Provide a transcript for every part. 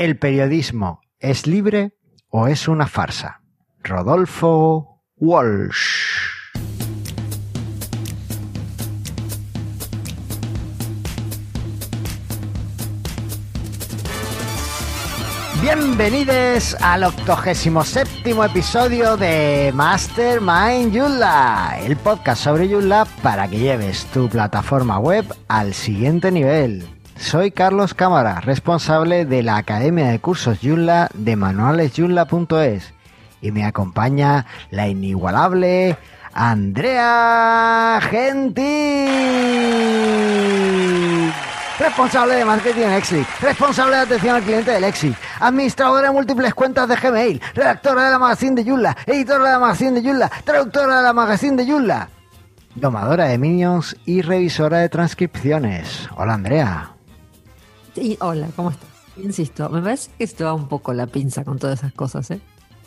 ¿El periodismo es libre o es una farsa? Rodolfo Walsh. Bienvenidos al 87 episodio de Mastermind Joomla, el podcast sobre Joomla para que lleves tu plataforma web al siguiente nivel. Soy Carlos Cámara, responsable de la Academia de Cursos Joomla de manualesjoomla.es y me acompaña la inigualable Andrea Gentil responsable de marketing en Exit, responsable de atención al cliente del Exit, administradora de múltiples cuentas de Gmail, redactora de la magazine de Yulla, editora de la magazine de Yulla, traductora de la magazine de Yulla, domadora de minions y revisora de transcripciones. Hola Andrea. Sí, hola, ¿cómo estás? Insisto, me parece que se va un poco la pinza con todas esas cosas, ¿eh?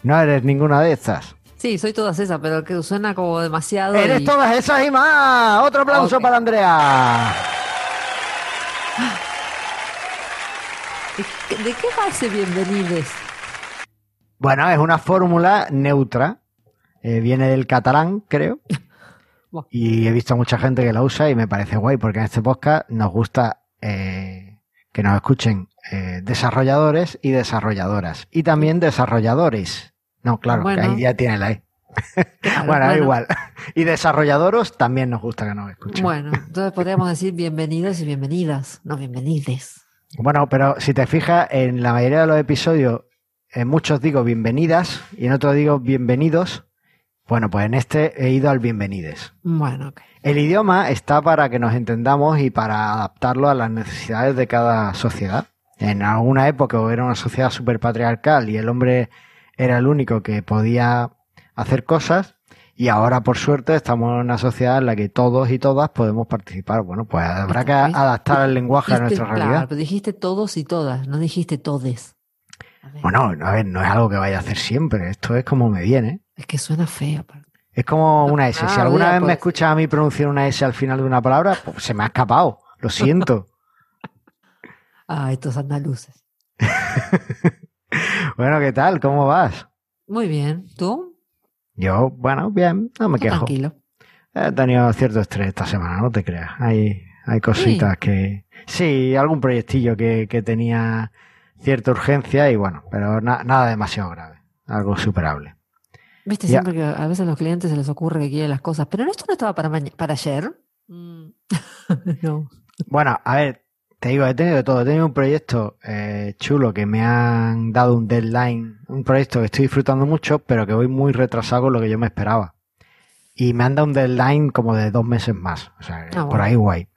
No eres ninguna de estas. Sí, soy todas esas, pero que suena como demasiado. Eres todas esas y más. Otro aplauso para Andrea. ¿De qué va ese bienvenides? Bueno, es una fórmula neutra. Eh, viene del catalán, creo. Y he visto a mucha gente que la usa y me parece guay porque en este podcast nos gusta eh, que nos escuchen eh, desarrolladores y desarrolladoras. Y también desarrolladores. No, claro, que ahí ya tiene la E. bueno, da igual. Y desarrolladoros también nos gusta que nos escuchen. Bueno, entonces podríamos decir bienvenidos y bienvenidas, no bienvenides. Bueno, pero si te fijas, en la mayoría de los episodios, en muchos digo bienvenidas y en otros digo bienvenidos. Bueno, pues en este he ido al bienvenides. Bueno, ok. El idioma está para que nos entendamos y para adaptarlo a las necesidades de cada sociedad. En alguna época era una sociedad súper patriarcal y el hombre era el único que podía hacer cosas y ahora por suerte estamos en una sociedad en la que todos y todas podemos participar. Bueno, pues habrá que adaptar el lenguaje a nuestra realidad. Claro, pero dijiste todos y todas, no dijiste todes. Bueno, a ver, no es algo que vaya a hacer siempre, esto es como me viene. Es que suena feo. Es como una S. si alguna vez me escuchas a mí pronunciar una S al final de una palabra, pues se me ha escapado. Lo siento. ah, estos andaluces. bueno, ¿qué tal? ¿Cómo vas? Muy bien. ¿Tú? Yo, bueno, bien, no me quejo. Tranquilo. He tenido cierto estrés esta semana, no te creas. Hay, hay cositas que... Sí, algún proyectillo que, que tenía cierta urgencia y bueno, pero nada demasiado grave. Algo superable. Viste, siempre que a veces a los clientes se les ocurre que quieren las cosas, pero esto no estaba para, para ayer. Mm. no. Bueno, a ver, te digo, he tenido de todo. He tenido un proyecto eh, chulo que me han dado un deadline, un proyecto que estoy disfrutando mucho, pero que voy muy retrasado con lo que yo me esperaba. Y me han dado un deadline como de dos meses más. O sea, ah, por ahí guay.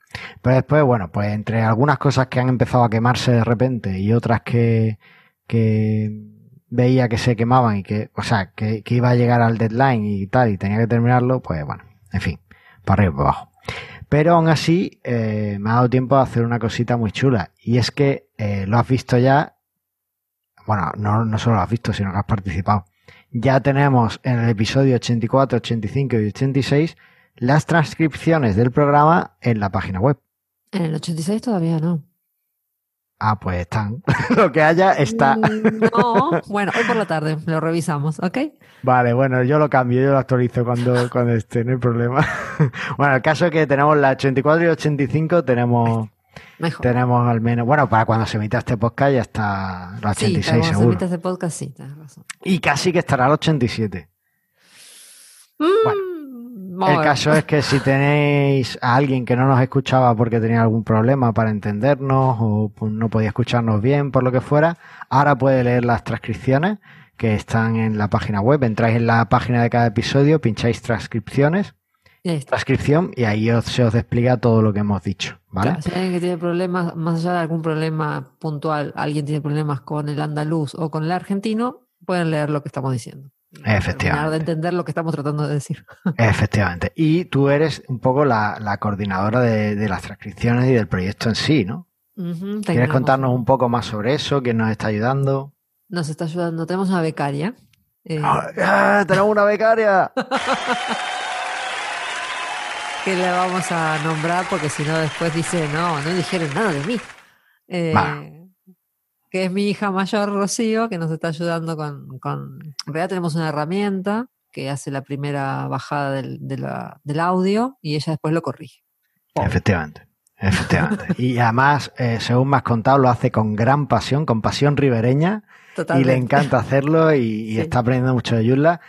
Pero después, bueno, pues entre algunas cosas que han empezado a quemarse de repente y otras que, que veía que se quemaban y que, o sea, que, que iba a llegar al deadline y tal, y tenía que terminarlo, pues bueno, en fin, para arriba y para abajo. Pero aún así, eh, me ha dado tiempo a hacer una cosita muy chula. Y es que eh, lo has visto ya. Bueno, no, no solo lo has visto, sino que has participado. Ya tenemos en el episodio 84, 85 y 86 las transcripciones del programa en la página web. En el 86 todavía no. Ah, pues están. lo que haya está. Mm, no, bueno, hoy por la tarde lo revisamos, ¿ok? Vale, bueno, yo lo cambio, yo lo actualizo cuando, cuando esté, no hay problema. bueno, el caso es que tenemos la 84 y 85, tenemos. Mejor. Tenemos al menos, bueno, para cuando se emita este podcast ya está la 86 sí, cuando se emita este podcast sí, tienes razón. Y casi que estará el 87. Mm, bueno. El caso es que si tenéis a alguien que no nos escuchaba porque tenía algún problema para entendernos o pues, no podía escucharnos bien por lo que fuera, ahora puede leer las transcripciones que están en la página web. Entráis en la página de cada episodio, pincháis transcripciones, transcripción y ahí se os explica todo lo que hemos dicho. ¿vale? si alguien que tiene problemas, más allá de algún problema puntual, alguien tiene problemas con el andaluz o con el argentino, pueden leer lo que estamos diciendo. Efectivamente. de entender lo que estamos tratando de decir. Efectivamente. Y tú eres un poco la, coordinadora de, las transcripciones y del proyecto en sí, ¿no? ¿Quieres contarnos un poco más sobre eso? ¿Quién nos está ayudando? Nos está ayudando. Tenemos una becaria. Eh, ¡Ah, ¡Tenemos una becaria! que le vamos a nombrar porque si no después dice, no, no dijeron nada de mí. Eh, que es mi hija mayor, Rocío, que nos está ayudando con, con... En realidad tenemos una herramienta que hace la primera bajada del, del audio y ella después lo corrige. Efectivamente, efectivamente. y además, eh, según me has contado, lo hace con gran pasión, con pasión ribereña. Y le encanta hacerlo y, está aprendiendo mucho de Yula.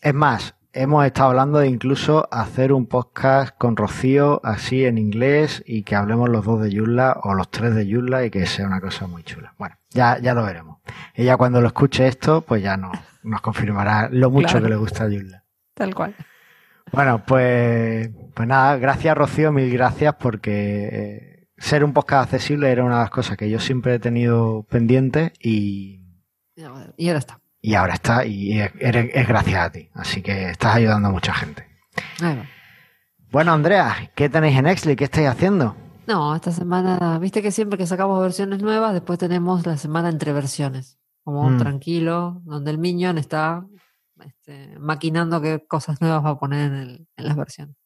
Es más, hemos estado hablando de incluso hacer un podcast con Rocío así en inglés y que hablemos los dos de Yula o los tres de Yula y que sea una cosa muy chula. Bueno, ya, ya lo veremos. Ella cuando lo escuche esto, pues ya no, nos confirmará lo mucho que le gusta a Yula. Tal cual. Bueno, pues, pues nada, gracias Rocío, mil gracias porque eh, ser un podcast accesible era una de las cosas que yo siempre he tenido pendiente y... Y ahora está. Y ahora está y es, gracias a ti. Así que estás ayudando a mucha gente. Bueno, Andrea, ¿qué tenéis en Exley? ¿Qué estáis haciendo? No, esta semana, viste que siempre que sacamos versiones nuevas, después tenemos la semana entre versiones. Como mm. tranquilo, donde el Minion está este, maquinando qué cosas nuevas va a poner en, las versiones.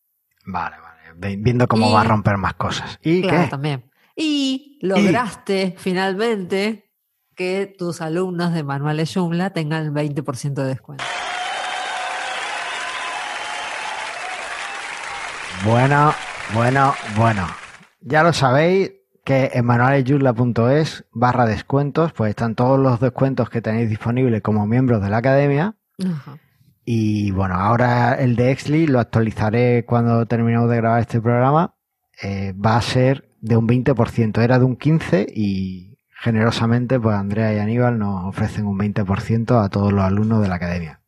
Vale, vale. Viendo cómo va a romper más cosas. ¿Y qué? también. Y lograste finalmente que tus alumnos de Manuales Joomla tengan el 20% de descuento. Bueno, bueno, bueno. Ya lo sabéis que en manualesjoomla.es barra descuentos, pues están todos los descuentos que tenéis disponibles como miembros de la academia. Y bueno, ahora el de Exley lo actualizaré cuando terminemos de grabar este programa. Eh, va a ser de un 20%, era de un 15% y generosamente pues Andrea y Aníbal nos ofrecen un 20% a todos los alumnos de la academia.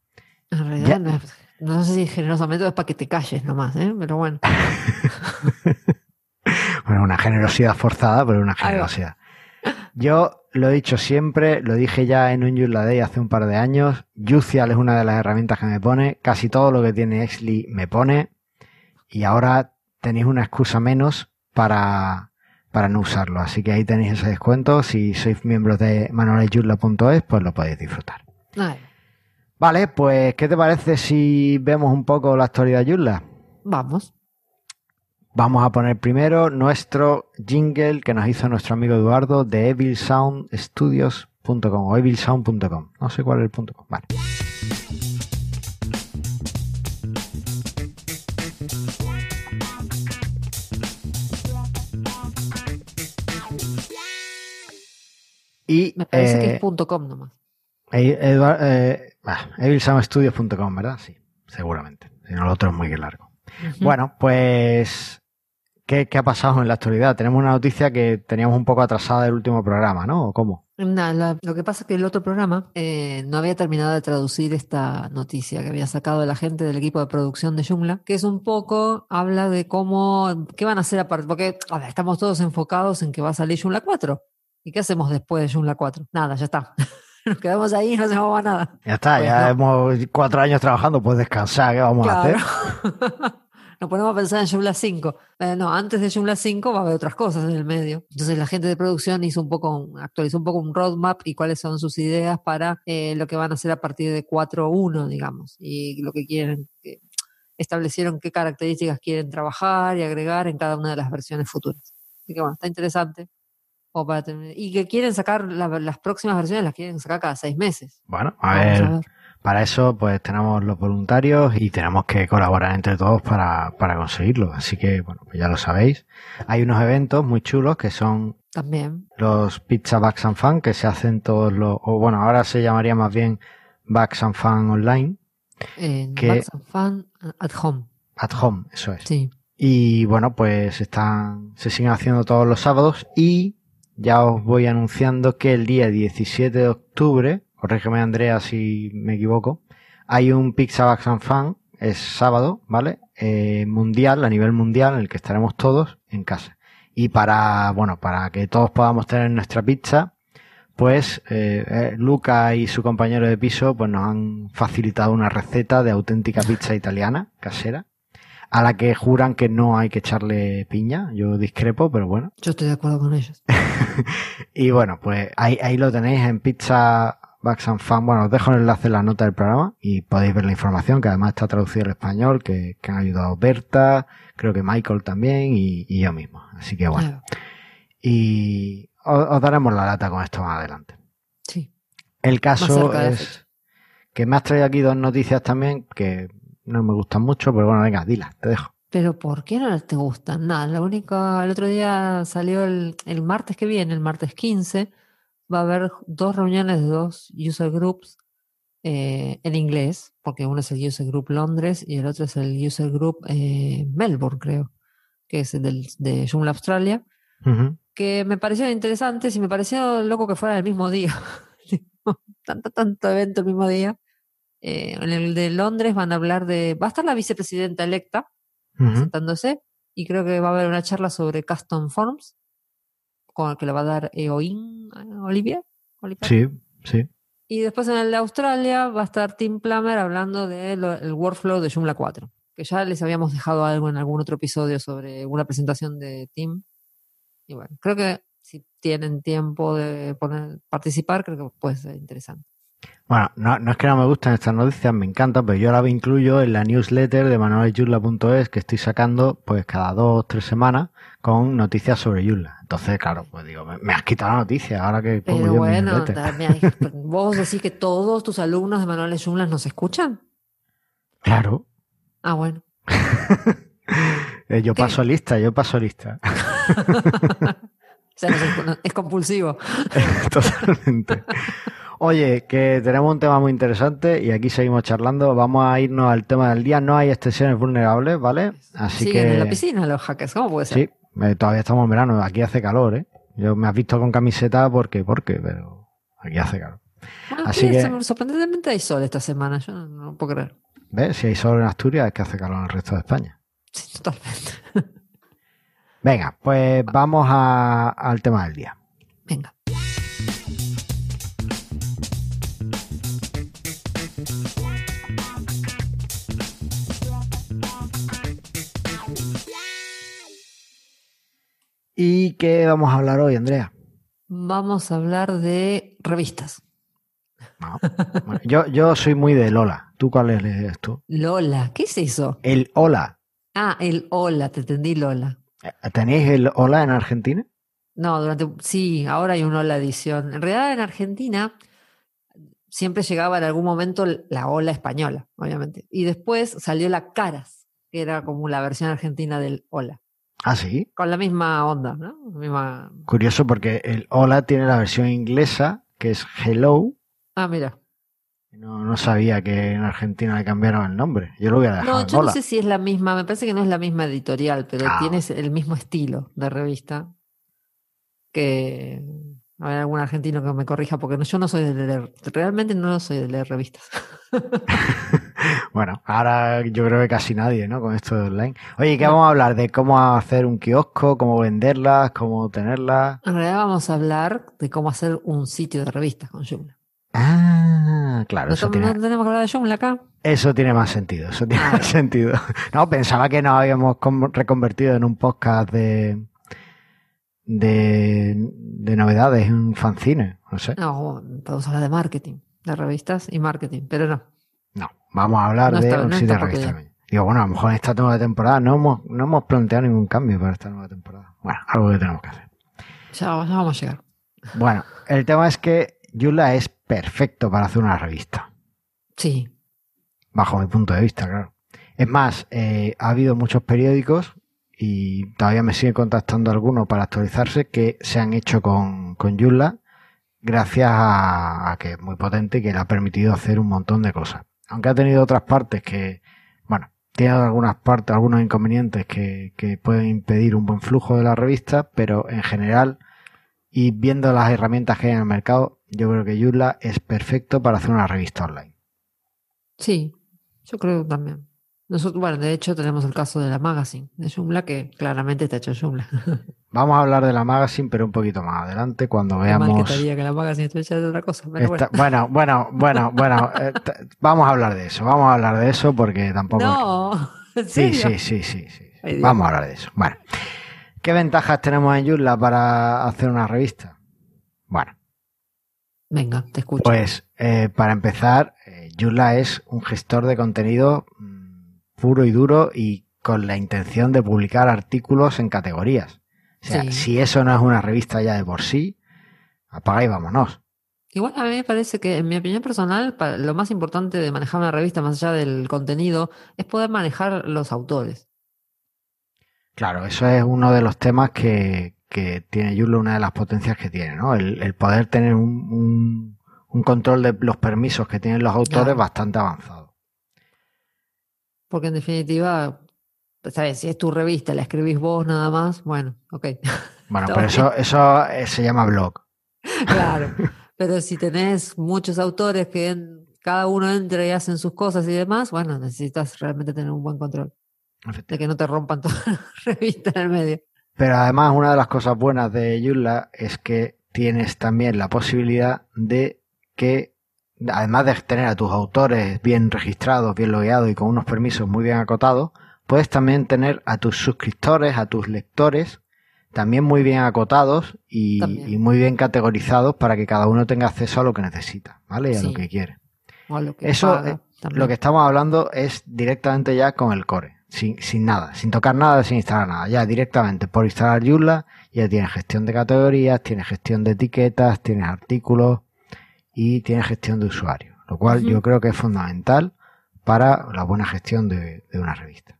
En realidad no, sé si generosamente es para que te calles nomás, ¿eh? pero bueno. bueno, una generosidad forzada, pero una generosidad. Yo lo he dicho siempre, lo dije ya en un Joomla Day hace un par de años. Jucial es una de las herramientas que me pone. Casi todo lo que tiene Exli me pone. Y ahora tenéis una excusa menos para, para no usarlo. Así que ahí tenéis ese descuento. Si sois miembros de manualesyurla.es, pues lo podéis disfrutar. Vale, pues ¿qué te parece si vemos un poco la historia de Yurla? Vamos. Vamos a poner primero nuestro jingle que nos hizo nuestro amigo Eduardo de evilsoundstudios.com o evilsound.com. No sé cuál es el punto com. Vale. Y, Me parece que es eh, .com nomás. Eh, evilsoundstudios.com, ¿verdad? Sí, seguramente. Si no, lo otro es muy largo. Bueno, pues ¿Qué, ha pasado en la actualidad? Tenemos una noticia que teníamos un poco atrasada del último programa, ¿no? ¿O cómo? Nada, lo que pasa es que el otro programa eh, no había terminado de traducir esta noticia que había sacado la gente del equipo de producción de Joomla, que es un poco, habla de cómo, qué van a hacer aparte, porque estamos todos enfocados en que va a salir Joomla 4. ¿Y qué hacemos después de Joomla 4? Nada, ya está. Nos quedamos ahí y no hacemos nada. Ya está, pues ya hemos cuatro años trabajando, pues descansar, ¿qué vamos a hacer? nos ponemos a pensar en Joomla 5. Eh, no, antes de Joomla 5 va a haber otras cosas en el medio. Entonces la gente de producción hizo un poco, actualizó un poco un roadmap y cuáles son sus ideas para eh, lo que van a hacer a partir de 4.1, digamos, y lo que quieren, establecieron qué características quieren trabajar y agregar en cada una de las versiones futuras. Así que bueno, está interesante. y que quieren sacar las próximas versiones, las quieren sacar cada seis meses. Bueno, a ver para eso, pues tenemos los voluntarios y tenemos que colaborar entre todos para, conseguirlo. Así que, bueno, pues ya lo sabéis. Hay unos eventos muy chulos que son también los Pizza Bags and Fun que se hacen todos los, o bueno, ahora se llamaría más bien Bags and Fun Online. que, Bags and Fun at Home. At Home, eso es. Sí. Y bueno, pues están, se siguen haciendo todos los sábados y ya os voy anunciando que el día 17 de octubre corrígeme Andrea si me equivoco, hay un Pixabax and Fan, es sábado, ¿vale? Eh, mundial, a nivel mundial, en el que estaremos todos en casa. Y para, bueno, para que todos podamos tener nuestra pizza, pues eh, eh, Luca y su compañero de piso pues nos han facilitado una receta de auténtica pizza italiana, casera, a la que juran que no hay que echarle piña. Yo discrepo, pero bueno. Yo estoy de acuerdo con ellos. y bueno, pues ahí, ahí lo tenéis en pizza Bax and Fan. Bueno, os dejo el enlace en la nota del programa y podéis ver la información que además está traducida al español, que, han ayudado Berta, creo que Michael también y, yo mismo. Así que bueno. Y os, daremos la lata con esto más adelante. Sí. El caso es que me has traído aquí dos noticias también que no me gustan mucho, pero bueno, venga, dilas, te dejo. Pero ¿por qué no te gustan? Nada, lo único, el otro día salió el, el martes que viene, el martes 15, va a haber dos reuniones de dos user groups eh, en inglés, porque uno es el User Group Londres y el otro es el User Group eh, Melbourne, creo, que es el de Joomla Australia, que me parecieron interesantes y me pareció loco que fuera el mismo día. tanto, tanto evento el mismo día. Eh, en el de Londres van a hablar de. Va a estar la vicepresidenta electa presentándose y creo que va a haber una charla sobre custom forms con el que le va a dar Eoin Olivia. Sí, sí. Y después en el de Australia va a estar Tim Plummer hablando del workflow de Joomla 4, que ya les habíamos dejado algo en algún otro episodio sobre una presentación de Tim. Y bueno, creo que si tienen tiempo de poner, participar, creo que puede ser interesante. Bueno, no, no, es que no me gusten estas noticias, me encantan, pero yo la incluyo en la newsletter de manuelyula.es que estoy sacando pues cada dos o tres semanas con noticias sobre Yula. Entonces, claro, pues digo, me, has quitado la noticia ahora que pongo pero bueno, vos decís que todos tus alumnos de Manuel Yula nos escuchan. Claro. Ah, bueno. Eh, yo paso lista, yo paso lista. o sea, es compulsivo. Totalmente. Oye, que tenemos un tema muy interesante y aquí seguimos charlando. Vamos a irnos al tema del día. No hay extensiones vulnerables, ¿vale? Así Siguen en la piscina los hackers, ¿cómo puede ser? Sí, eh, todavía estamos en verano. Aquí hace calor, ¿eh? Yo me has visto con camiseta porque, porque, pero aquí hace calor. Así que, sorprendentemente hay sol esta semana, yo no, puedo creer. ¿Ves? Si hay sol en Asturias es que hace calor en el resto de España. Sí, totalmente. Venga, pues vamos al tema del día. ¿Y qué vamos a hablar hoy, Andrea? Vamos a hablar de revistas. yo, yo soy muy de Lola. ¿Tú cuál es tú? Lola, ¿qué es eso? El Hola. Ah, el Hola, te entendí Lola. Eh, ¿Tenéis el Hola en Argentina? No, durante sí, ahora hay una Hola edición. En realidad en Argentina siempre llegaba en algún momento la Hola española, obviamente. Y después salió la Caras, que era como la versión argentina del Hola. Ah, sí. Con la misma onda, ¿no? misma... Curioso porque el Hola tiene la versión inglesa, que es Hello. Ah, mira. No, no sabía que en Argentina le cambiaron el nombre. Yo lo voy a dejar. No, yo no sé si es la misma, me parece que no es la misma editorial, pero ah. tiene el mismo estilo de revista. Que hay algún argentino que me corrija, porque yo no soy de leer, realmente no soy de leer revistas. bueno, ahora yo creo que casi nadie, ¿no? Con esto de online. Oye, ¿qué vamos a hablar? ¿De cómo hacer un kiosco? ¿Cómo venderlas? ¿Cómo tenerlas? En realidad vamos a hablar de cómo hacer un sitio de revistas con Joomla. Ah, claro. ¿No, tenemos que hablar de Joomla acá? Eso tiene más sentido, eso tiene ah. más sentido. No, pensaba que nos habíamos reconvertido en un podcast de, de, de novedades, un fanzine, no sé. No, podemos hablar de marketing, de revistas y marketing, pero no. No, vamos a hablar de de revistas. Digo, bueno, a lo mejor en esta nueva temporada no hemos, no hemos planteado ningún cambio para esta nueva temporada. Bueno, algo que tenemos que hacer. Ya, vamos a llegar. Bueno, el tema es que Yula es perfecto para hacer una revista. Sí. Bajo mi punto de vista, claro. Es más, eh, ha habido muchos periódicos y todavía me sigue contactando algunos para actualizarse que se han hecho con, con Joomla gracias a, a, que es muy potente y que le ha permitido hacer un montón de cosas. Aunque ha tenido otras partes que, bueno, tiene algunas partes, algunos inconvenientes que, que pueden impedir un buen flujo de la revista, pero en general y viendo las herramientas que hay en el mercado, yo creo que Joomla es perfecto para hacer una revista online. Sí, yo creo también. Nosotros, bueno, de hecho tenemos el caso de la magazine de Joomla que claramente está hecho Joomla. Vamos a hablar de la magazine, pero un poquito más adelante cuando veamos. Mal que, que la magazine esté hecha de otra cosa. bueno. bueno, bueno, bueno, bueno, eh, vamos a hablar de eso. Vamos a hablar de eso porque tampoco. No, ¿en Sí, sí, sí, sí, sí. vamos a hablar de eso. Bueno, ¿qué ventajas tenemos en Joomla para hacer una revista? Bueno. Venga, te escucho. Pues eh, para empezar, eh, Joomla es un gestor de contenido puro y duro y con la intención de publicar artículos en categorías. O sea, si eso no es una revista ya de por sí, apaga y vámonos. Igual a mí me parece que, en mi opinión personal, lo más importante de manejar una revista, más allá del contenido, es poder manejar los autores. Claro, eso es uno de los temas que, tiene Joomla, una de las potencias que tiene, ¿no? El, poder tener un, control de los permisos que tienen los autores bastante avanzado. Porque en definitiva, ¿sabes? Si es tu revista, la escribís vos nada más, bueno, ok. Bueno, pero eso, eso eh, se llama blog. Claro, pero si tenés muchos autores que cada uno entra y hacen sus cosas y demás, bueno, necesitas realmente tener un buen control. De que no te rompan toda la revista en el medio. Pero además, una de las cosas buenas de Joomla es que tienes también la posibilidad de que, además de tener a tus autores bien registrados, bien logueados y con unos permisos muy bien acotados, puedes también tener a tus suscriptores, a tus lectores, también muy bien acotados y, muy bien categorizados para que cada uno tenga acceso a lo que necesita, ¿vale? Y a lo que quiere. Eso, eh, lo que estamos hablando es directamente ya con el core, sin, sin nada, sin tocar nada, sin instalar nada. Ya directamente por instalar Joomla ya tienes gestión de categorías, tienes gestión de etiquetas, tienes artículos y tienes gestión de usuarios, lo cual yo creo que es fundamental para la buena gestión de una revista.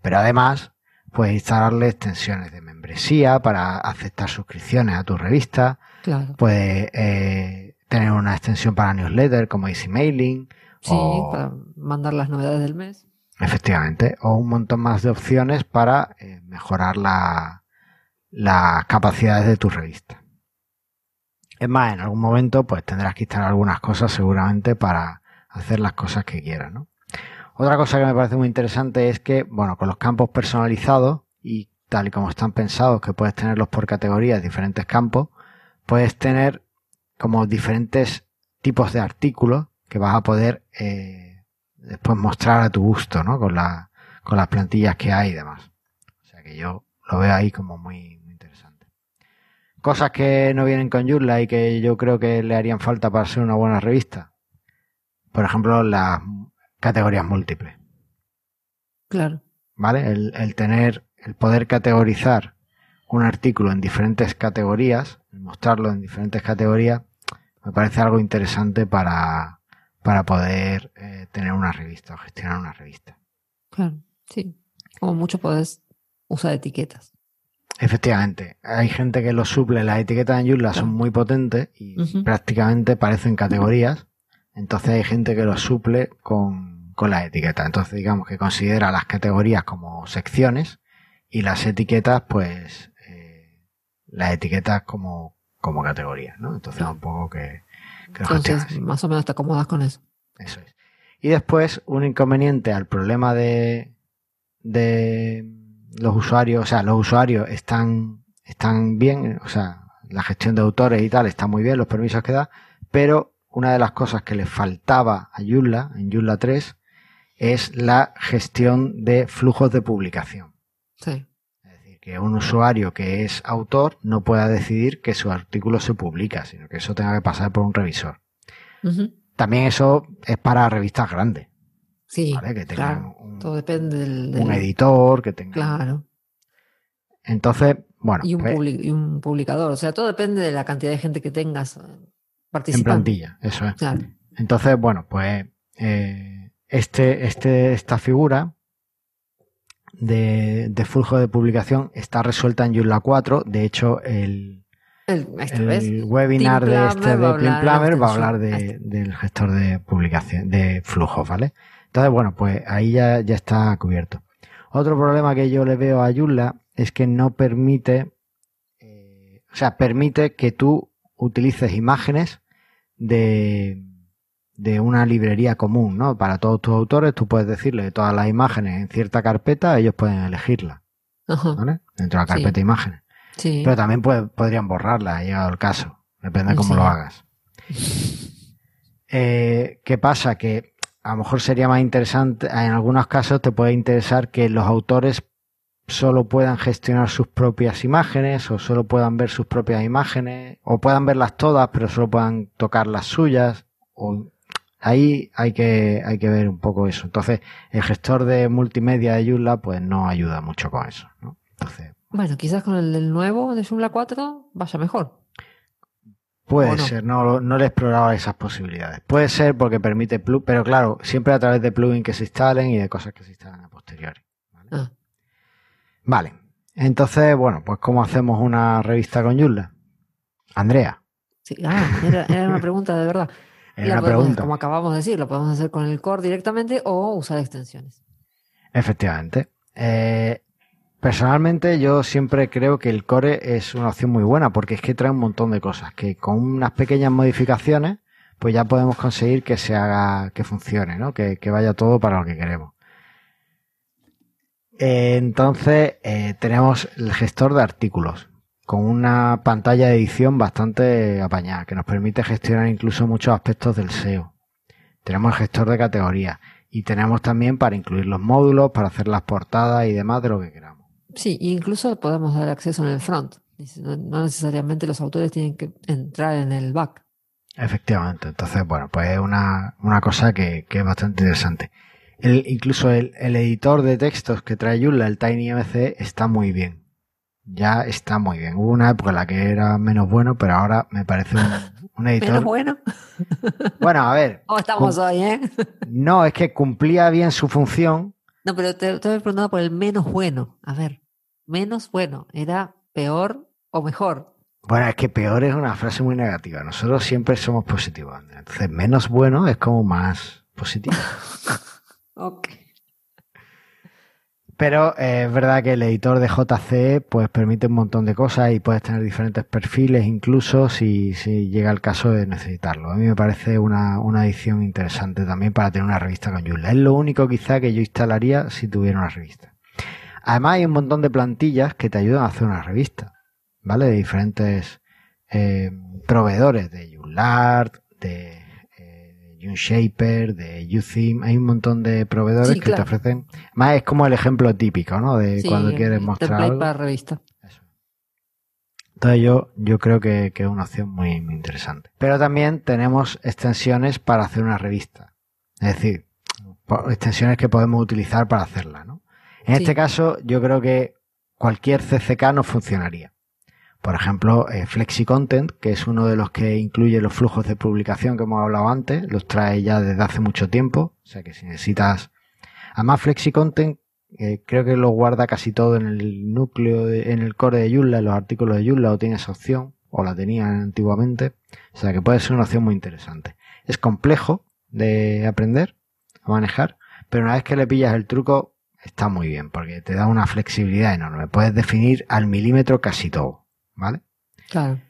Pero además, puedes instalarle extensiones de membresía para aceptar suscripciones a tu revista. Puedes eh, tener una extensión para newsletter como Easy Mailing. Sí, para mandar las novedades del mes. Efectivamente. O un montón más de opciones para eh, mejorar las capacidades de tu revista. Es más, en algún momento pues tendrás que instalar algunas cosas seguramente para hacer las cosas que quieras, ¿no? Otra cosa que me parece muy interesante es que, bueno, con los campos personalizados y tal y como están pensados, que puedes tenerlos por categorías, diferentes campos, puedes tener como diferentes tipos de artículos que vas a poder eh, después mostrar a tu gusto, ¿no? Con, la, con las plantillas que hay y demás. O sea que yo lo veo ahí como muy. Cosas que no vienen con Joomla y que yo creo que le harían falta para ser una buena revista. Por ejemplo, las categorías múltiples. Claro. ¿Vale? El, tener, el poder categorizar un artículo en diferentes categorías, mostrarlo en diferentes categorías, me parece algo interesante para, para poder eh, tener una revista o gestionar una revista. Claro, sí. Como mucho puedes usar etiquetas. Efectivamente, hay gente que lo suple, las etiquetas en Joomla son muy potentes y prácticamente parecen categorías, entonces hay gente que lo suple con, con la etiqueta. Entonces, digamos que considera las categorías como secciones y las etiquetas, pues, eh, las etiquetas como, como categorías, ¿no? Entonces, un poco que, Entonces, más o menos te acomodas con eso. Eso es. Y después, un inconveniente al problema de, de los usuarios, o sea, los usuarios están, están bien, o sea, la gestión de autores y tal está muy bien, los permisos que da, pero una de las cosas que le faltaba a Joomla, en Joomla 3, es la gestión de flujos de publicación. Sí. Es decir, que un usuario que es autor no pueda decidir que su artículo se publica, sino que eso tenga que pasar por un revisor. También eso es para revistas grandes. Sí, Que claro. un, todo depende del, un editor, que tenga... Claro. Entonces, bueno. Y un, pues un, publicador. O sea, todo depende de la cantidad de gente que tengas participando. En plantilla, eso es. Claro. Entonces, bueno, pues eh, este, este, esta figura de, flujo de publicación está resuelta en Joomla 4. De hecho, el, el, webinar de este de Plimplamer va a hablar de, del gestor de publicación, de flujos, ¿vale? Entonces, bueno, pues ahí ya, ya está cubierto. Otro problema que yo le veo a Joomla es que no permite, eh, o sea, permite que tú utilices imágenes de, de una librería común, ¿no? Para todos tus autores, tú puedes decirle todas las imágenes en cierta carpeta, ellos pueden elegirlas, ¿vale? Dentro de la carpeta de imágenes. Sí. Pero también podrían borrarla, llegado el caso. Depende de cómo lo hagas. Eh, ¿Qué pasa? Que a lo mejor sería más interesante, en algunos casos te puede interesar que los autores solo puedan gestionar sus propias imágenes o solo puedan ver sus propias imágenes o puedan verlas todas pero solo puedan tocar las suyas o Ahí hay que, hay que ver un poco eso. Entonces, el gestor de multimedia de Joomla, pues no ayuda mucho con eso, ¿no? Entonces, Bueno, quizás con el nuevo de Joomla 4 vaya mejor. Puede ser, no, no le he explorado esas posibilidades. Puede ser porque permite plug, pero claro, siempre a través de plugins que se instalen y de cosas que se instalan a posteriori. ¿vale? Ah. Vale. Entonces, bueno, pues ¿cómo hacemos una revista con Joomla? Andrea. Sí, ah, era, era una pregunta de verdad. Era una podemos- pregunta. Como acabamos de decir, lo podemos hacer con el core directamente o usar extensiones. Efectivamente. Eh, personalmente yo siempre creo que el core es una opción muy buena porque es que trae un montón de cosas que con unas pequeñas modificaciones pues ya podemos conseguir que se haga, que funcione, ¿no? Que, vaya todo para lo que queremos. Entonces eh, tenemos el gestor de artículos con una pantalla de edición bastante apañada que nos permite gestionar incluso muchos aspectos del SEO. Tenemos el gestor de categorías y tenemos también para incluir los módulos, para hacer las portadas y demás de lo que queramos. Sí, incluso podemos dar acceso en el front. No, no necesariamente los autores tienen que entrar en el back. Efectivamente. Entonces, bueno, pues es una, una cosa que, que es bastante interesante. El, incluso el, el editor de textos que trae Joomla, el TinyMC, está muy bien. Ya está muy bien. Hubo una época en la que era menos bueno, pero ahora me parece un, un editor. Menos bueno. Bueno, a ver. ¿Cómo estamos cum- hoy, eh? No, es que cumplía bien su función. No, pero te, te había preguntado por el menos bueno. A ver, menos bueno. ¿Era peor o mejor? Bueno, es que peor es una frase muy negativa. Nosotros siempre somos positivos. Andrea. Entonces, menos bueno es como más positivo. Ok. Pero eh, es verdad que el editor de JCE pues permite un montón de cosas y puedes tener diferentes perfiles incluso si, si llega el caso de necesitarlo. A mí me parece una, una edición interesante también para tener una revista con Joomla. Es lo único quizá que yo instalaría si tuviera una revista. Además hay un montón de plantillas que te ayudan a hacer una revista, ¿vale? De diferentes eh, proveedores de Joomla, de eh, Joomshaper, de Utheme. Hay un montón de proveedores Sí, que te ofrecen más es como el ejemplo típico, ¿no? De Sí, cuando quieres mostrar algo. para revista. Eso. Entonces yo, yo creo que, que es una opción muy, muy interesante. Pero también tenemos extensiones para hacer una revista. Es decir, extensiones que podemos utilizar para hacerla, ¿no? En Sí. este caso, yo creo que cualquier CCK no funcionaría. Por ejemplo, eh, FlexiContent, que es uno de los que incluye los flujos de publicación que hemos hablado antes, los trae ya desde hace mucho tiempo. O sea que si necesitas. Además, FlexiContent eh, creo que lo guarda casi todo en el núcleo, de- en el core de Joomla, en los artículos de Joomla, o tiene esa opción, o la tenían antiguamente. O sea que puede ser una opción muy interesante. Es complejo de aprender, a manejar, pero una vez que le pillas el truco, está muy bien, porque te da una flexibilidad enorme. Puedes definir al milímetro casi todo, ¿vale? Claro.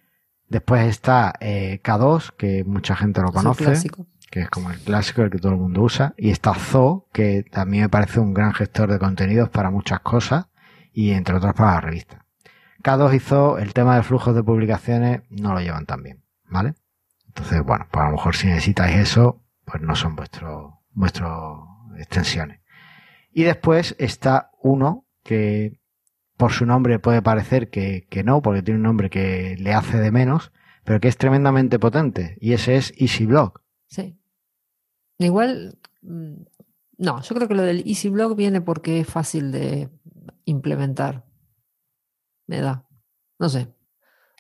Después está eh, K2, que mucha gente lo es conoce que es como el clásico, el que todo el mundo usa. Y está Zoo, que también me parece un gran gestor de contenidos para muchas cosas y entre otras para la revista. K2 y Zoo, el tema de flujos de publicaciones no lo llevan tan bien, ¿vale? Entonces, bueno, pues a lo mejor si necesitáis eso, pues no son vuestros vuestros extensiones. Y después está uno que por su nombre puede parecer que, que no, porque tiene un nombre que le hace de menos, pero que es tremendamente potente, y ese es EasyBlog. Sí. Igual, mm, no, yo creo que lo del EasyBlog viene porque es fácil de implementar. Me da. No sé.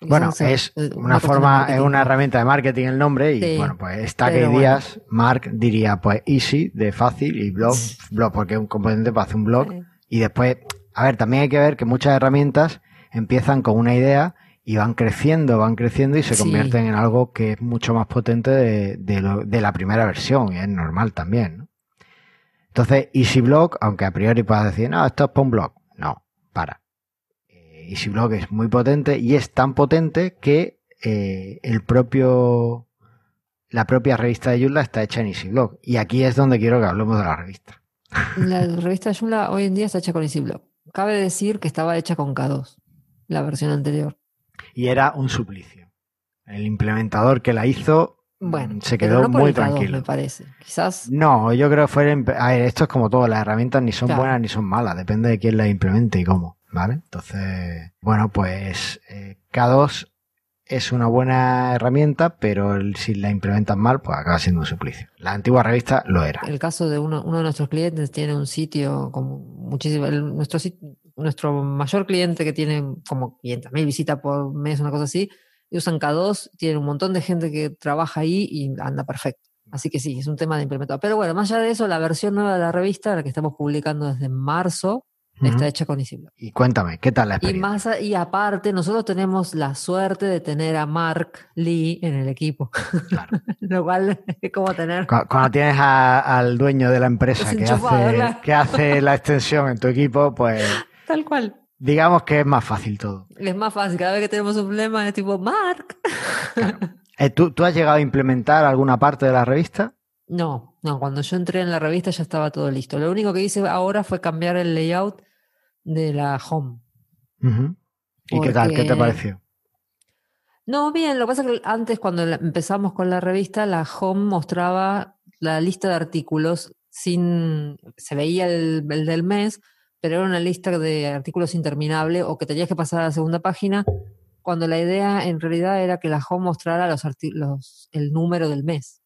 Bueno, es una forma, es una herramienta de marketing el nombre y Sí, bueno, pues está que bueno. días Mark diría pues easy, de fácil y blog, blog porque es un componente para hacer un blog y después, a ver, también hay que ver que muchas herramientas empiezan con una idea y van creciendo, van creciendo y se Sí. convierten en algo que es mucho más potente de, de lo- de la primera versión y es normal también, ¿no? Entonces, EasyBlog, aunque a priori puedas decir, no, esto es para un blog, no, para. EasyBlog es muy potente y es tan potente que eh, el propio la propia revista de Joomla está hecha en EasyBlog y aquí es donde quiero que hablemos de la revista. La revista Joomla hoy en día está hecha con EasyBlog. Cabe decir que estaba hecha con K2, la versión anterior. Y era un suplicio. El implementador que la hizo Bueno, se quedó no muy el K2, tranquilo. me parece. Quizás No, yo creo que fue. A ver, esto es como todo, las herramientas ni son Claro. buenas ni son malas, depende de quién las implemente y cómo, ¿vale? Entonces, bueno, pues eh, K2 es una buena herramienta, pero el- si la implementas mal, pues acaba siendo un suplicio. La antigua revista lo era. el caso de uno, uno de nuestros clientes tiene un sitio con muchísimo. el- nuestro nuestro mayor cliente que tiene como 500.000 visitas por mes, una cosa así, y usan K2, tienen un montón de gente que trabaja ahí y anda perfecto. Así que sí, es un tema de implementar. Pero bueno, más allá de eso, la versión nueva de la revista, la que estamos publicando desde marzo, está hecha con EasyBlock. Y cuéntame, ¿qué tal la experiencia? Y, más, y aparte, nosotros tenemos la suerte de tener a Mark Lee en el equipo. Claro. Lo cual es como tener. Cuando, tienes al dueño de la empresa que hace, que hace la extensión en tu equipo, pues. Tal cual. Digamos que es más fácil todo. Es más fácil. Cada vez que tenemos un problema es tipo, Mark. Eh, ¿tú, has llegado a implementar alguna parte de la revista? No, no, cuando yo entré en la revista ya estaba todo listo. Lo único que hice ahora fue cambiar el layout de la home. ¿Y qué tal? ¿Qué te pareció? No, bien, lo que pasa es que antes cuando empezamos con la revista, la home mostraba la lista de artículos sin, se veía el, del mes, pero era una lista de artículos interminable o que tenías que pasar a la segunda página, cuando la idea en realidad era que la home mostrara los, los el número del mes.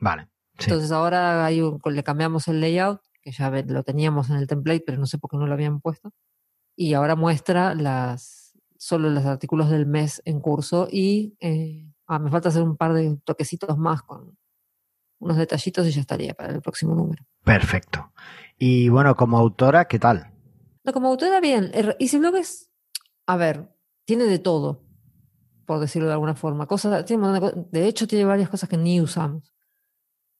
Vale. Entonces ahora hay le cambiamos el layout que ya lo teníamos en el template, pero no sé por qué no lo habían puesto. Y ahora muestra las solo los artículos del mes en curso y eh, ah, me falta hacer un par de toquecitos más con unos detallitos y ya estaría para el próximo número. Perfecto. Y bueno, como autora, ¿qué tal? No, como autora, bien. EasyBlog es, a ver, tiene de todo, por decirlo de alguna forma. Cosas, de hecho, tiene varias cosas que ni usamos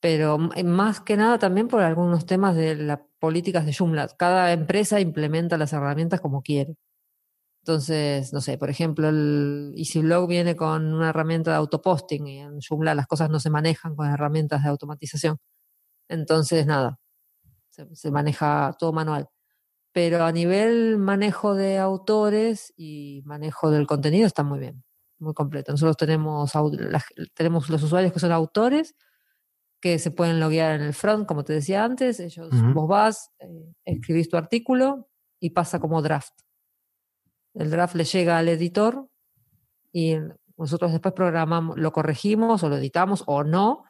pero más que nada también por algunos temas de las políticas de Joomla. Cada empresa implementa las herramientas como quiere. Entonces, no sé, por ejemplo, el EasyBlog viene con una herramienta de autoposting y en Joomla las cosas no se manejan con herramientas de automatización. Entonces, nada, se, se maneja todo manual. Pero a nivel manejo de autores y manejo del contenido está muy bien, muy completo. Nosotros tenemos, tenemos los usuarios que son autores que se pueden loguear en el front, como te decía antes. Ellos, vos vas, eh, escribís tu artículo y pasa como draft. El draft le llega al editor y nosotros después programamos, lo corregimos o lo editamos o no,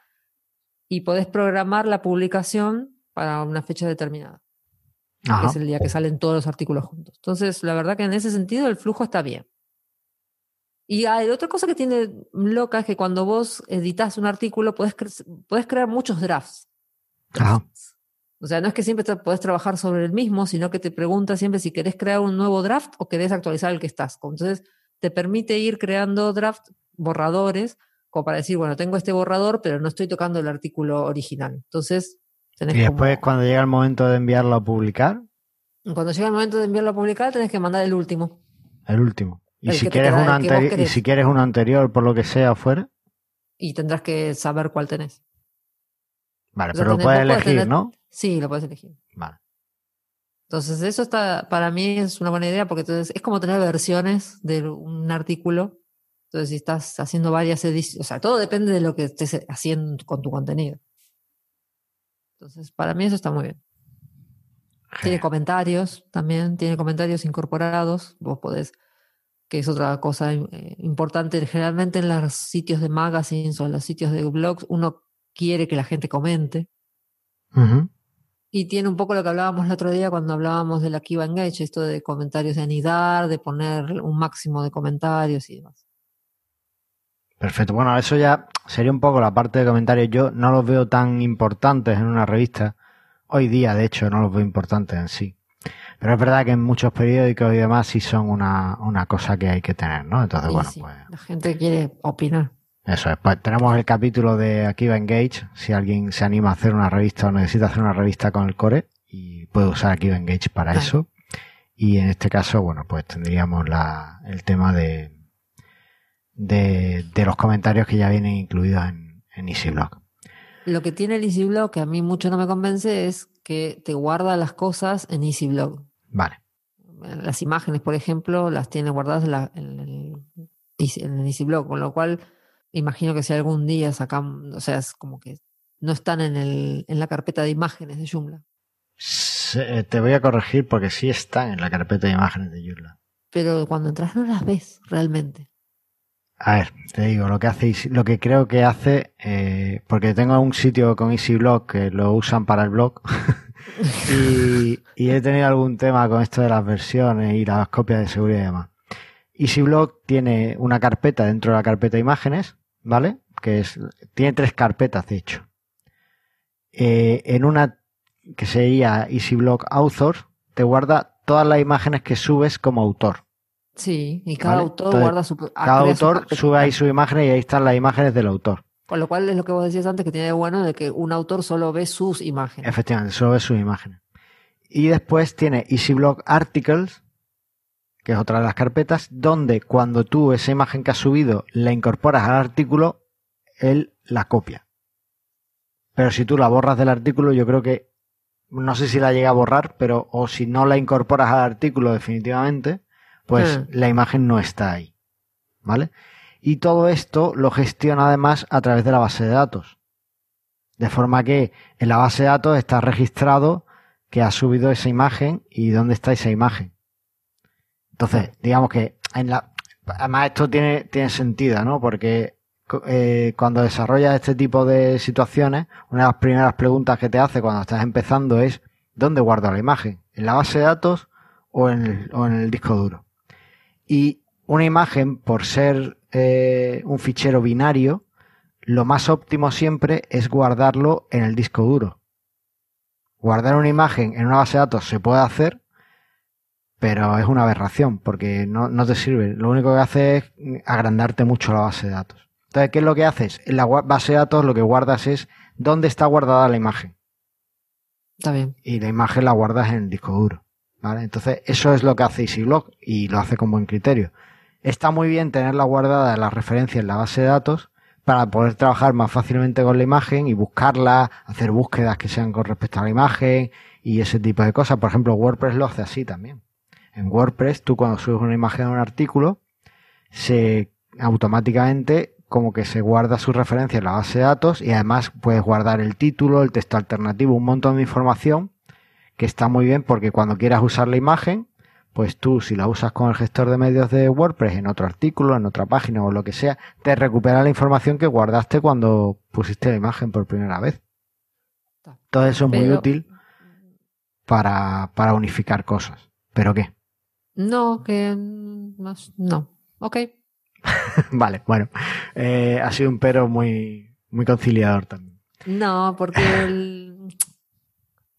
y podés programar la publicación para una fecha determinada. Que es el día que salen todos los artículos juntos. Entonces, la verdad que en ese sentido el flujo está bien. Y hay otra cosa que tiene loca es que cuando vos editas un artículo puedes, puedes crear muchos drafts. O sea, no es que siempre podés trabajar sobre el mismo, sino que te pregunta siempre si querés crear un nuevo draft o querés actualizar el que estás. Entonces, te permite ir creando draft borradores, como para decir, bueno, tengo este borrador, pero no estoy tocando el artículo original. Entonces, tenés Y después, cuando llega el momento de enviarlo a publicar. Cuando llega el momento de enviarlo a publicar, tenés que mandar el último. El último. ¿Y si, quieres una anterior, ¿Y si quieres uno anterior por lo que sea afuera? Y tendrás que saber cuál tenés. Vale, pero lo puedes elegir, ¿no? Sí, lo puedes elegir. Vale. Entonces, eso está, para mí es una buena idea porque entonces es como tener versiones de un artículo. Entonces, si estás haciendo varias ediciones, o sea, todo depende de lo que estés haciendo con tu contenido. Entonces, para mí eso está muy bien. Tiene comentarios también, tiene comentarios incorporados. Vos podés que es otra cosa eh, importante. Generalmente en los sitios de magazines o en los sitios de blogs uno quiere que la gente comente. Y tiene un poco lo que hablábamos el otro día cuando hablábamos de la Kiva Engage, esto de comentarios de anidar, de poner un máximo de comentarios y demás. Perfecto. Bueno, eso ya sería un poco la parte de comentarios. Yo no los veo tan importantes en una revista. Hoy día, de hecho, no los veo importantes en sí. Pero es verdad que en muchos periódicos y demás sí son una, una cosa que hay que tener, ¿no? Entonces, bueno, pues. La gente quiere opinar. Eso es. Pues tenemos el capítulo de Akiva Engage. Si alguien se anima a hacer una revista o necesita hacer una revista con el core, y puede usar Akiva Engage para eso. Y en este caso, bueno, pues tendríamos la, el tema de, de, de los comentarios que ya vienen incluidos en, en EasyBlog. Lo que tiene el EasyBlog, que a mí mucho no me convence, es que te guarda las cosas en EasyBlog. Vale. Las imágenes, por ejemplo, las tiene guardadas en, el, en EasyBlog, con lo cual imagino que si algún día sacamos, o sea, es como que no están en, el, en la carpeta de imágenes de Joomla. Eh, te voy a corregir porque sí están en la carpeta de imágenes de Joomla. Pero cuando entras no las ves realmente. A ver, te digo, lo que hace, lo que creo que hace, eh, porque tengo un sitio con EasyBlog que lo usan para el blog, y, he tenido algún tema con esto de las versiones y las copias de seguridad y demás. EasyBlock tiene una carpeta dentro de la carpeta imágenes, ¿vale? Que es, tiene tres carpetas, de hecho. Eh, en una que sería EasyBlock Author, te guarda todas las imágenes que subes como autor. Sí, y cada autor guarda su. Cada autor sube ahí su imagen y ahí están las imágenes del autor. Con lo cual es lo que vos decías antes que tiene de bueno de que un autor solo ve sus imágenes. Efectivamente, solo ve sus imágenes. Y después tiene EasyBlock Articles, que es otra de las carpetas, donde cuando tú esa imagen que has subido la incorporas al artículo, él la copia. Pero si tú la borras del artículo, yo creo que no sé si la llega a borrar, pero o si no la incorporas al artículo definitivamente, pues hmm. la imagen no está ahí. ¿Vale? Y todo esto lo gestiona además a través de la base de datos. De forma que en la base de datos está registrado que ha subido esa imagen y dónde está esa imagen. Entonces, digamos que en la, además esto tiene, tiene sentido, ¿no? Porque eh, cuando desarrollas este tipo de situaciones, una de las primeras preguntas que te hace cuando estás empezando es ¿dónde guardo la imagen? ¿En la base de datos o en el, o en el disco duro? Y una imagen, por ser eh, un fichero binario, lo más óptimo siempre es guardarlo en el disco duro. Guardar una imagen en una base de datos se puede hacer, pero es una aberración porque no, no te sirve. Lo único que hace es agrandarte mucho la base de datos. Entonces, ¿qué es lo que haces? En la base de datos lo que guardas es dónde está guardada la imagen. Está bien. Y la imagen la guardas en el disco duro. ¿Vale? Entonces, eso es lo que hace EasyBlock y lo hace con buen criterio. Está muy bien tenerla guardada la referencia en la base de datos para poder trabajar más fácilmente con la imagen y buscarla, hacer búsquedas que sean con respecto a la imagen y ese tipo de cosas. Por ejemplo, WordPress lo hace así también. En WordPress, tú cuando subes una imagen a un artículo, se automáticamente como que se guarda su referencia en la base de datos y además puedes guardar el título, el texto alternativo, un montón de información que está muy bien porque cuando quieras usar la imagen, pues tú si la usas con el gestor de medios de WordPress en otro artículo, en otra página o lo que sea, te recupera la información que guardaste cuando pusiste la imagen por primera vez. Todo eso es muy útil para, para unificar cosas. ¿Pero qué? No, que no. no. Ok. vale, bueno. Eh, ha sido un pero muy, muy conciliador también. No, porque el...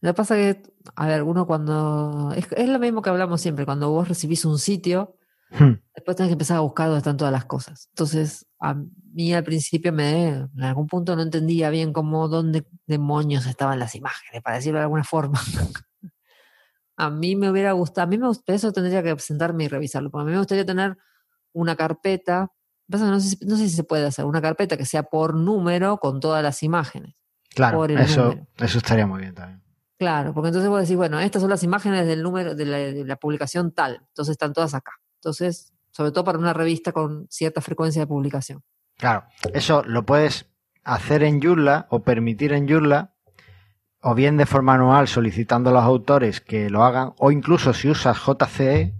lo que pasa es que a ver, uno cuando. Es, lo mismo que hablamos siempre, cuando vos recibís un sitio, hmm. después tenés que empezar a buscar dónde están todas las cosas. Entonces, a mí al principio me. En algún punto no entendía bien cómo, dónde demonios estaban las imágenes, para decirlo de alguna forma. a mí me hubiera gustado, a mí me eso tendría que sentarme y revisarlo, porque a mí me gustaría tener una carpeta. No sé, no sé si se puede hacer una carpeta que sea por número con todas las imágenes. Claro, eso, eso estaría muy bien también. Claro, porque entonces vos decís, bueno, estas son las imágenes del número de la, publicación tal, entonces están todas acá. Entonces, sobre todo para una revista con cierta frecuencia de publicación. Claro, eso lo puedes hacer en Joomla o permitir en Joomla, o bien de forma manual solicitando a los autores que lo hagan, o incluso si usas JCE,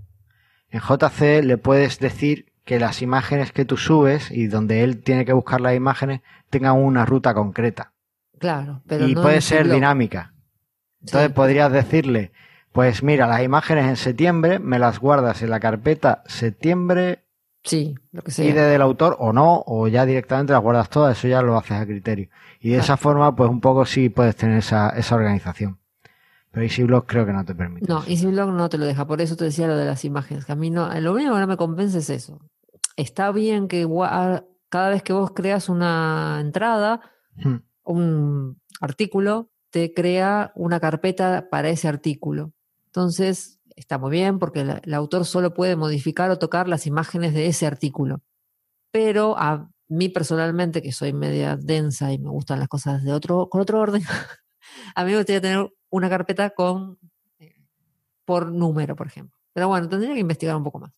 en JCE le puedes decir que las imágenes que tú subes y donde él tiene que buscar las imágenes tengan una ruta concreta. Claro, pero y puede ser dinámica. Entonces podrías decirle, pues mira, las imágenes en septiembre me las guardas en la carpeta septiembre. Sí, lo que sea. Y del autor o no, o ya directamente las guardas todas, eso ya lo haces a criterio. Y de esa forma, pues un poco sí puedes tener esa, esa organización. Pero EasyBlock creo que no te permite. No, EasyBlock no te lo deja, por eso te decía lo de las imágenes. Que a mí no, lo único que no me convence es eso. Está bien que cada vez que vos creas una entrada, hmm. un artículo, te crea una carpeta para ese artículo. Entonces, está muy bien porque el, autor solo puede modificar o tocar las imágenes de ese artículo. Pero a mí personalmente, que soy media densa y me gustan las cosas de otro, con otro orden, a mí me gustaría tener una carpeta con eh, por número, por ejemplo. Pero bueno, tendría que investigar un poco más.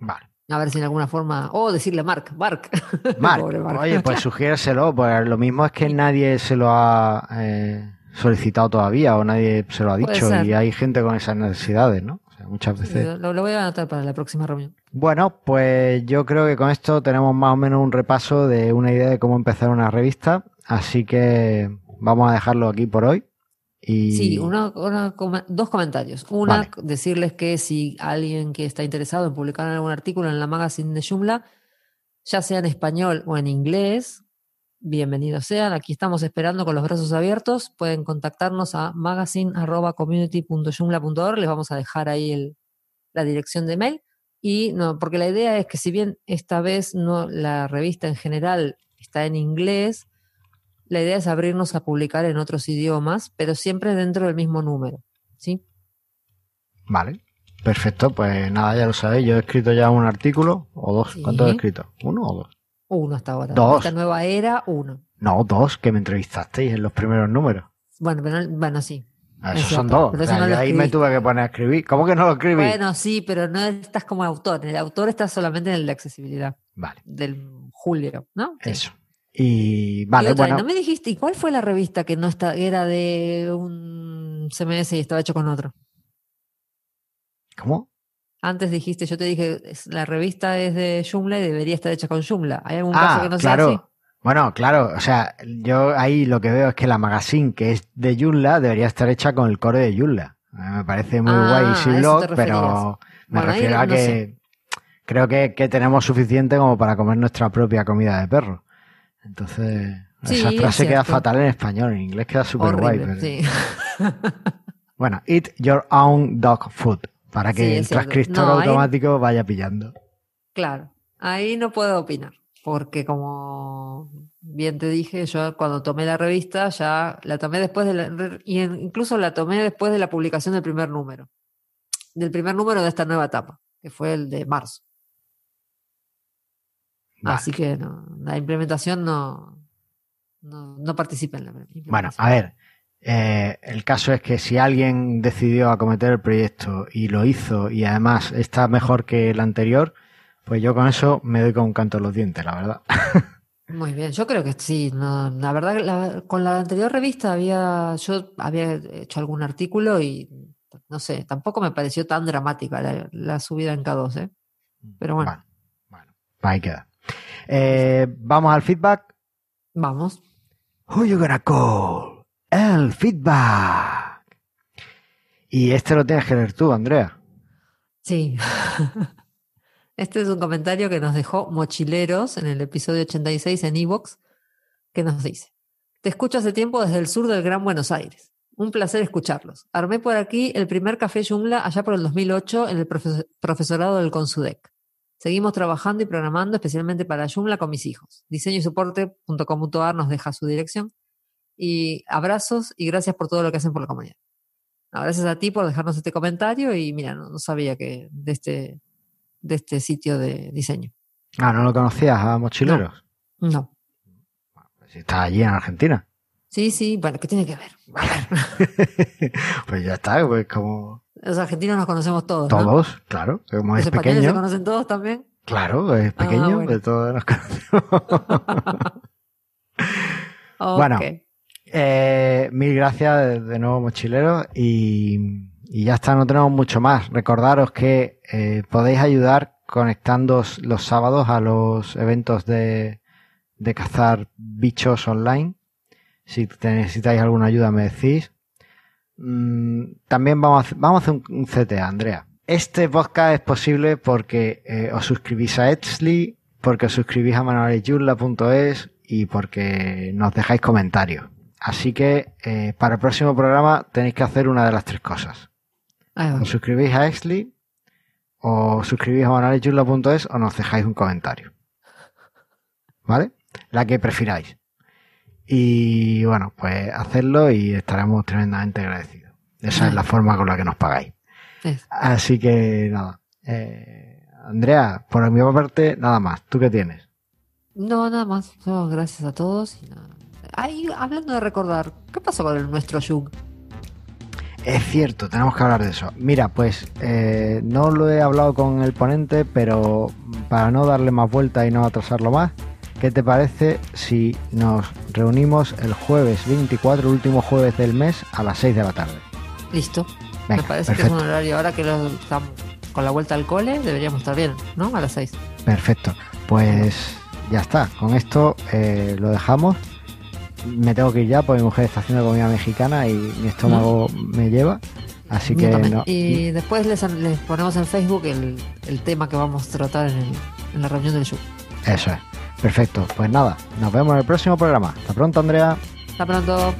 Vale. A ver si en alguna forma. O decirle Mark, Mark. Mark. Oye, pues sugiérselo, pues lo mismo es que nadie se lo ha eh, solicitado todavía o nadie se lo ha dicho y hay gente con esas necesidades, ¿no? O sea, muchas veces. Lo, lo, voy a anotar para la próxima reunión. Bueno, pues yo creo que con esto tenemos más o menos un repaso de una idea de cómo empezar una revista, así que vamos a dejarlo aquí por hoy Y... Sí, una, una dos comentarios. Una, Vale. decirles que si alguien que está interesado en publicar algún artículo en la magazine de Joomla, ya sea en español o en inglés, bienvenidos sean. Aquí estamos esperando con los brazos abiertos. Pueden contactarnos a magazine.community.joomla.org. Les vamos a dejar ahí el- la dirección de mail. Y no, porque la idea es que si bien esta vez no la revista en general está en inglés, la idea es abrirnos a publicar en otros idiomas, pero siempre dentro del mismo número. ¿Sí? Vale, perfecto, pues nada, ya lo sabéis, yo he escrito ya un artículo, o dos, Sí. ¿cuántos he escrito? ¿Uno o dos? Uno hasta ahora. Dos. Esta nueva era, uno. No, dos, que me entrevistasteis en los primeros números. Bueno, pero no- bueno, sí. Ah, Es Esos son dos. pero O eso sea, no yo lo ahí me tuve que poner a escribir. ¿Cómo que no lo escribí? Bueno, sí, pero no estás como autor. El autor está solamente en el de accesibilidad Vale, del julio, ¿no? Eso. Y Y vale, otra, bueno, no me dijiste, ¿y cuál fue la revista que no está, era de un CMS y estaba hecho con otro? ¿cómo? Antes dijiste, yo te dije, la revista es de Joomla y debería estar hecha con Joomla. ¿Hay algún caso Ah, que no sea así? claro. Bueno, claro, o sea, yo ahí lo que veo es que la magazine que es de Joomla debería estar hecha con el core de Joomla. Mí Me parece muy Ah, guay referías. pero me Bueno, refiero a no que sé. creo que, que tenemos suficiente como para comer nuestra propia comida de perro. Entonces, Sí, esa es frase queda fatal en español, en inglés queda súper guay. Pero- sí. Bueno, eat your own dog food, para que Sí, el transcriptor No, ahí- automático vaya pillando. Claro, ahí no puedo opinar, porque como bien te dije, yo cuando tomé la revista ya la tomé después de la, y incluso la tomé después de la publicación del primer número, del primer número de esta nueva etapa, que fue el de marzo. Vale. Así que no, la implementación no, no, no participa en la implementación. Bueno, a ver, eh, el caso es que si alguien decidió acometer el proyecto y lo hizo y además está mejor que el anterior, pues yo con eso me doy con un canto en los dientes, la verdad. Muy bien, yo creo que sí. No, la verdad, la- con la anterior revista había, yo había hecho algún artículo y no sé, tampoco me pareció tan dramática la, la subida en K2, ¿eh? Pero bueno. Bueno, bueno, ahí queda. Eh, Vamos al feedback. Vamos. Who you gonna call? El feedback. Y este lo tienes que leer tú, Andrea. Sí. Este es un comentario que nos dejó Mochileros en el episodio 86 en Evox, que nos dice: Te escucho hace tiempo desde el sur del Gran Buenos Aires. Un placer escucharlos. Armé por aquí el primer café Joomla allá por el 2008 en el profe- profesorado del Consudec. Seguimos trabajando y programando especialmente para Joomla con mis hijos. Diseño y soporte.com.ar nos deja su dirección. Y abrazos y gracias por todo lo que hacen por la comunidad. No, gracias a ti por dejarnos este comentario y mira, no, no sabía que de este, de este sitio de diseño. Ah, ¿no lo conocías a Mochileros? No. Si estás allí en Argentina. Sí, sí, bueno, ¿qué tiene que ver? A ver, pues ya está, pues como Los argentinos nos conocemos todos. ¿no? todos, claro, como Los es españoles se pequeño. conocen todos también. Claro, es Ah, pequeño, bueno. de todos nos conocemos. Bueno. Eh, mil gracias de, nuevo, mochileros. Y, y ya está, no tenemos mucho más. Recordaros que eh, podéis ayudar conectándoos los sábados a los eventos de, de cazar bichos online. Si te necesitáis alguna ayuda, me decís. Mm, también vamos a, hacer- vamos a hacer un, un CTA, Andrea. Este podcast es posible porque eh, os suscribís a Etsley, porque os suscribís a manualesyurla.es y porque nos dejáis comentarios. Así que eh, para el próximo programa tenéis que hacer una de las tres cosas. Os suscribís a Exley, o suscribís a manualesyurla.es o nos dejáis un comentario. ¿Vale? La que prefiráis. Y bueno, pues hacedlo y estaremos tremendamente agradecidos. Esa es la forma con la que nos pagáis. Es- Así que nada. Eh, Andrea, por mi parte, nada más. ¿Tú qué tienes? No, nada más. No, gracias a todos. y nada. Ay, hablando de recordar, ¿qué pasó con el nuestro Jug? Es cierto, tenemos que hablar de eso. Mira, pues eh, no lo he hablado con el ponente, pero para no darle más vuelta y no atrasarlo más, ¿Qué te parece si nos reunimos el jueves 24, último jueves del mes, a las 6 de la tarde? Listo. Me parece que es un horario ahora que lo, con la vuelta al cole, deberíamos estar bien, ¿no? A las 6. Perfecto. Pues ya está. Con esto eh, lo dejamos. Me tengo que ir ya porque mi mujer está haciendo comida mexicana y mi estómago mm. me lleva. Así que no. Y después les, les, ponemos en Facebook el, el tema que vamos a tratar en, el, en la reunión del show. Eso es. Perfecto, pues nada, nos vemos en el próximo programa. Hasta pronto, Andrea. Hasta pronto.